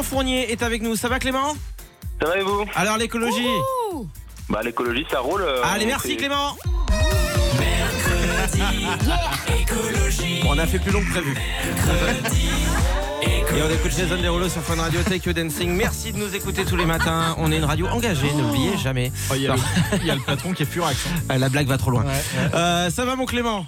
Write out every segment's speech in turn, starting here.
Clément Fournier est avec nous. Ça va Clément? Ça va et vous? Alors l'écologie? Bah l'écologie ça roule. euh, Allez merci Clément Bon, on a fait plus long que prévu. Et on écoute Jason Derulo sur Fun Radio Take You Dancing. Merci de nous écouter tous les matins. On est une radio engagée, n'oubliez jamais. Oh, Il y, a le- il y a le patron qui est furax. hein. La blague va trop loin. Euh, ça va mon Clément?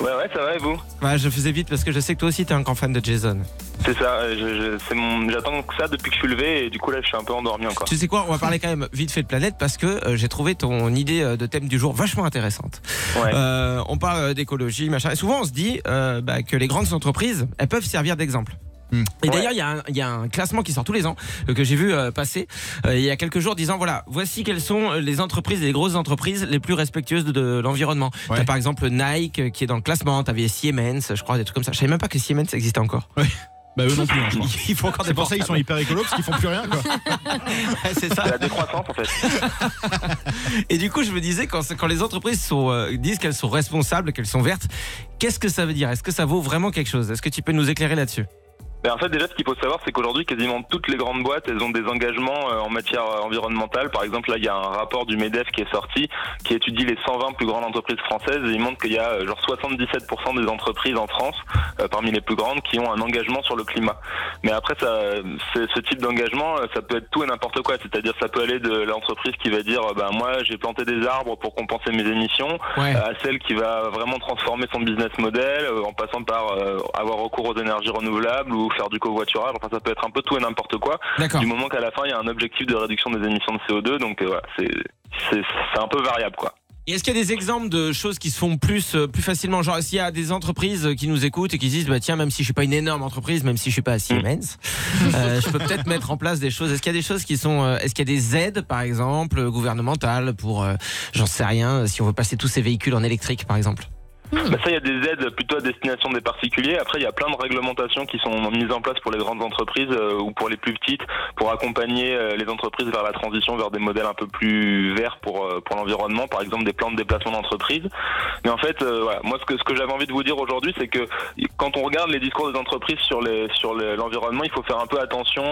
Ouais ouais ça va et vous Ouais, je faisais vite parce que je sais que toi aussi t'es un grand fan de Jason. C'est ça, euh, je- je- c'est mon, j'attends que ça depuis que je suis levé et du coup là je suis un peu endormi encore. Tu sais quoi On va parler quand même vite fait de planète parce que euh, j'ai trouvé ton idée euh, de thème du jour vachement intéressante. Ouais. Euh, on parle d'écologie, machin. Et souvent on se dit euh, bah, que les grandes entreprises, elles peuvent servir d'exemple. Et Ouais. d'ailleurs, il y, a un- il y a un classement qui sort tous les ans euh, que j'ai vu euh, passer euh, il y a quelques jours, disant voilà, voici quelles sont les entreprises, les grosses entreprises les plus respectueuses de, de l'environnement. Ouais. T'as par exemple Nike qui est dans le classement, t'avais Siemens, je crois, des trucs comme ça. Je savais même pas que Siemens existait encore. Bah eux non plus, hein, je crois. Ils font encore des C'est pour ça qu'ils sont hyper écolos parce qu'ils font plus rien quoi. Ouais, c'est ça. C'est la décroissance en fait. Et du coup, je me disais, quand, quand les entreprises sont, euh, disent qu'elles sont responsables, qu'elles sont vertes, qu'est-ce que ça veut dire? Est-ce que ça vaut vraiment quelque chose? Est-ce que tu peux nous éclairer là-dessus? Mais en fait déjà ce qu'il faut savoir c'est qu'aujourd'hui quasiment toutes les grandes boîtes elles ont des engagements euh, en matière euh, environnementale. Par exemple là il y a un rapport du MEDEF qui est sorti qui étudie les 120 plus grandes entreprises françaises et il montre qu'il y a euh, genre 77% des entreprises en France euh, parmi les plus grandes qui ont un engagement sur le climat. Mais après ça, ce type d'engagement ça peut être tout et n'importe quoi. C'est-à-dire ça peut aller de l'entreprise qui va dire bah moi j'ai planté des arbres pour compenser mes émissions Ouais. à celle qui va vraiment transformer son business model en passant par euh, avoir recours aux énergies renouvelables ou faire du covoiturage. Enfin, ça peut être un peu tout et n'importe quoi. Du moment qu'à la fin, il y a un objectif de réduction des émissions de CO2. Donc, euh, voilà, c'est un peu variable, quoi. Et est-ce qu'il y a des exemples de choses qui se font plus, euh, plus facilement? Genre, s'il y a des entreprises qui nous écoutent et qui se disent, bah tiens, même si je suis pas une énorme entreprise, même si je suis pas à Siemens, euh, je peux peut-être mettre en place des choses. Est-ce qu'il y a des choses qui sont, euh, est-ce qu'il y a des aides, par exemple, euh, gouvernementales pour, euh, j'en sais rien, si on veut passer tous ces véhicules en électrique, par exemple? Bah, ça, il y a des aides plutôt à destination des particuliers. Après, il y a plein de réglementations qui sont mises en place pour les grandes entreprises euh, ou pour les plus petites pour accompagner euh, les entreprises vers la transition vers des modèles un peu plus verts pour euh, pour l'environnement, par exemple des plans de déplacement d'entreprise. Mais en fait, euh, voilà, moi ce que ce que j'avais envie de vous dire aujourd'hui, c'est que quand on regarde les discours des entreprises sur les sur le- l'environnement, il faut faire un peu attention.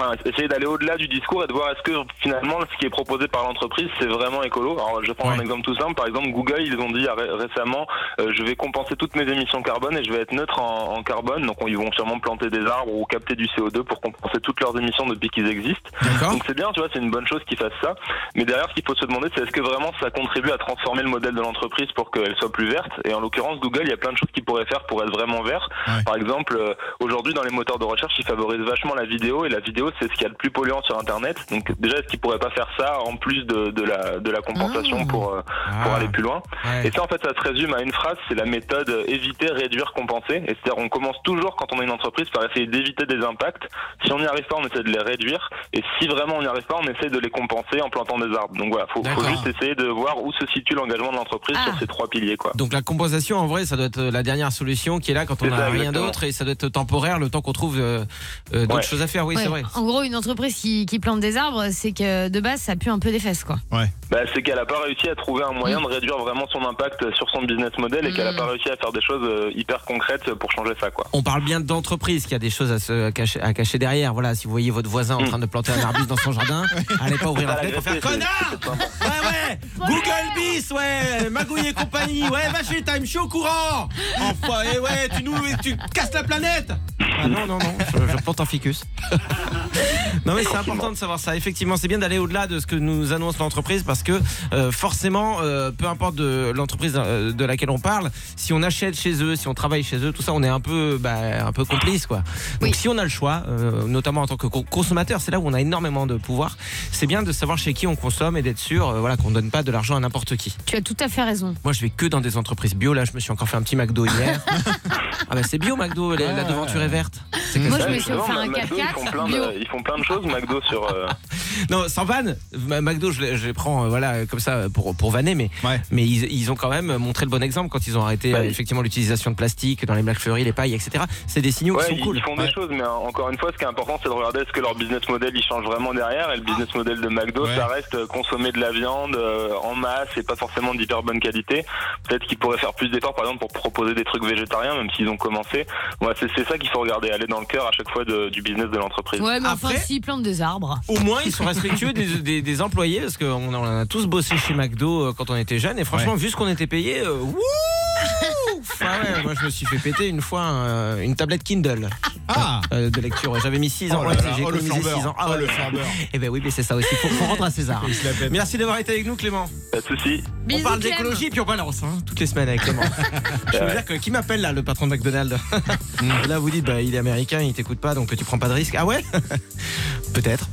Enfin, essayer d'aller au-delà du discours et de voir est-ce que finalement ce qui est proposé par l'entreprise c'est vraiment écolo. Alors, je prends Ouais. un exemple tout simple. Par exemple, Google, ils ont dit ré- récemment, euh, je vais compenser toutes mes émissions carbone et je vais être neutre en, en carbone. Donc, ils vont sûrement planter des arbres ou capter du CO2 pour compenser toutes leurs émissions depuis qu'ils existent. Donc c'est bien, tu vois, c'est une bonne chose qu'ils fassent ça. Mais derrière, ce qu'il faut se demander, c'est est-ce que vraiment ça contribue à transformer le modèle de l'entreprise pour qu'elle soit plus verte? Et en l'occurrence, Google, il y a plein de choses qu'ils pourraient faire pour être vraiment vert. Ouais. Par exemple, euh, aujourd'hui, dans les moteurs de recherche, ils favorisent vachement la vidéo et la vidéo, c'est ce qu'il y a de plus polluant sur Internet. Donc déjà, est-ce qu'ils pourraient pas faire ça en plus de, de la de la compensation Ah. pour euh, pour Ah, aller plus loin ouais. et ça, en fait, ça se résume à une phrase, c'est la méthode euh, éviter, réduire, compenser. Et c'est-à-dire, on commence toujours, quand on est une entreprise, par essayer d'éviter des impacts. Si on n'y arrive pas, on essaie de les réduire. Et si vraiment on n'y arrive pas, on essaie de les compenser en plantant des arbres. Donc voilà, faut, faut juste essayer de voir où se situe l'engagement de l'entreprise Ah. sur ces trois piliers, quoi. Donc la compensation, en vrai, ça doit être la dernière solution qui est là quand on n'a rien d'autre et ça doit être temporaire le temps qu'on trouve euh, euh, d'autres Ouais. choses à faire. Oui, Ouais. c'est vrai. En gros, une entreprise qui, qui plante des arbres, c'est que de base, ça pue un peu des fesses, quoi. Bah, c'est qu'elle a pas réussi à trouver un moyen de réduire vraiment son impact sur son business model et qu'elle a Mm. pas réussi à faire des choses euh, hyper concrètes pour changer ça, quoi. On parle bien d'entreprise qui a des choses à se cacher, à cacher derrière. Voilà, si vous voyez votre voisin en Mm. train de planter un arbuste dans son jardin, allez pas ouvrir la fenêtre pour faire connard. Ouais ouais, Google bis, ouais, Magouille et compagnie, ouais, va chez Time, je suis au courant. Enfin, et ouais, tu nous, tu casses la planète. Ah non non non, je, je plante un ficus. non mais c'est important de savoir ça. Effectivement, c'est bien d'aller au-delà de ce que nous annonce l'entreprise parce que euh, forcément, euh, peu importe de l'entreprise euh, de laquelle on parle, si on achète chez eux, si on travaille chez eux, tout ça, on est un peu, bah, un peu complice quoi. Donc Oui. si on a le choix, notamment en tant que co- consommateur, c'est là où on a énormément de pouvoir. C'est bien de savoir chez qui on consomme et d'être sûr, voilà, qu'on donne pas de l'argent à n'importe qui. Tu as tout à fait raison. Moi, je vais que dans des entreprises bio. Là, je me suis encore fait un petit McDo hier. ah bah c'est bio McDo, la, la devanture est verte. C'est que Moi, ça. je me suis offert un ils 4x4 font plein de, ils font plein de choses, McDo sur. Non, sans vanne. McDo, je les, je les prends, euh, voilà, comme ça pour pour vanner, mais Ouais. mais ils, ils ont quand même montré le bon exemple quand ils ont arrêté Bah, euh, ils- effectivement l'utilisation de plastique dans les McFlurry, les pailles, etc. C'est des signaux Ouais, qui ils, sont cool. ils font Ouais. des choses, mais euh, encore une fois, ce qui est important, c'est de regarder est-ce que leur business model il change vraiment derrière. Et le business model de McDo, Ouais. ça reste euh, consommer de la viande euh, en masse et pas forcément d'hyper bonne qualité. Peut-être qu'ils pourraient faire plus d'efforts, par exemple, pour proposer des trucs végétariens, même qu'ils ont commencé. Voilà, c'est c'est ça qu'il faut regarder, aller dans le cœur à chaque fois de- du business de l'entreprise. Ouais, mais enfin, Après- s'ils plantent des arbres. Au moins, ils sont respectueux des, des- des employés parce qu'on on a tous bossé chez McDo euh, quand on était jeunes et franchement, vu ce qu'on était payé, euh, wouh Ah ouais, moi je me suis fait péter une fois euh, une tablette Kindle Ah euh, de lecture. J'avais mis 6 ans, Oh là ouais, là, j'ai oh, le économisé flambeur. 6 ans. Oh, ouais. le flambeur. Eh ben oui, mais c'est ça aussi, faut, faut rendre à César. Merci d'avoir été avec nous Clément. Pas de souci. on Bisous, parle d'écologie puis on balance hein, toutes les semaines avec Clément. Je veux dire que qui m'appelle là, le patron de McDonald's Et Là vous dites bah il est américain, il t'écoute pas donc tu prends pas de risque. Ah ouais? Peut-être.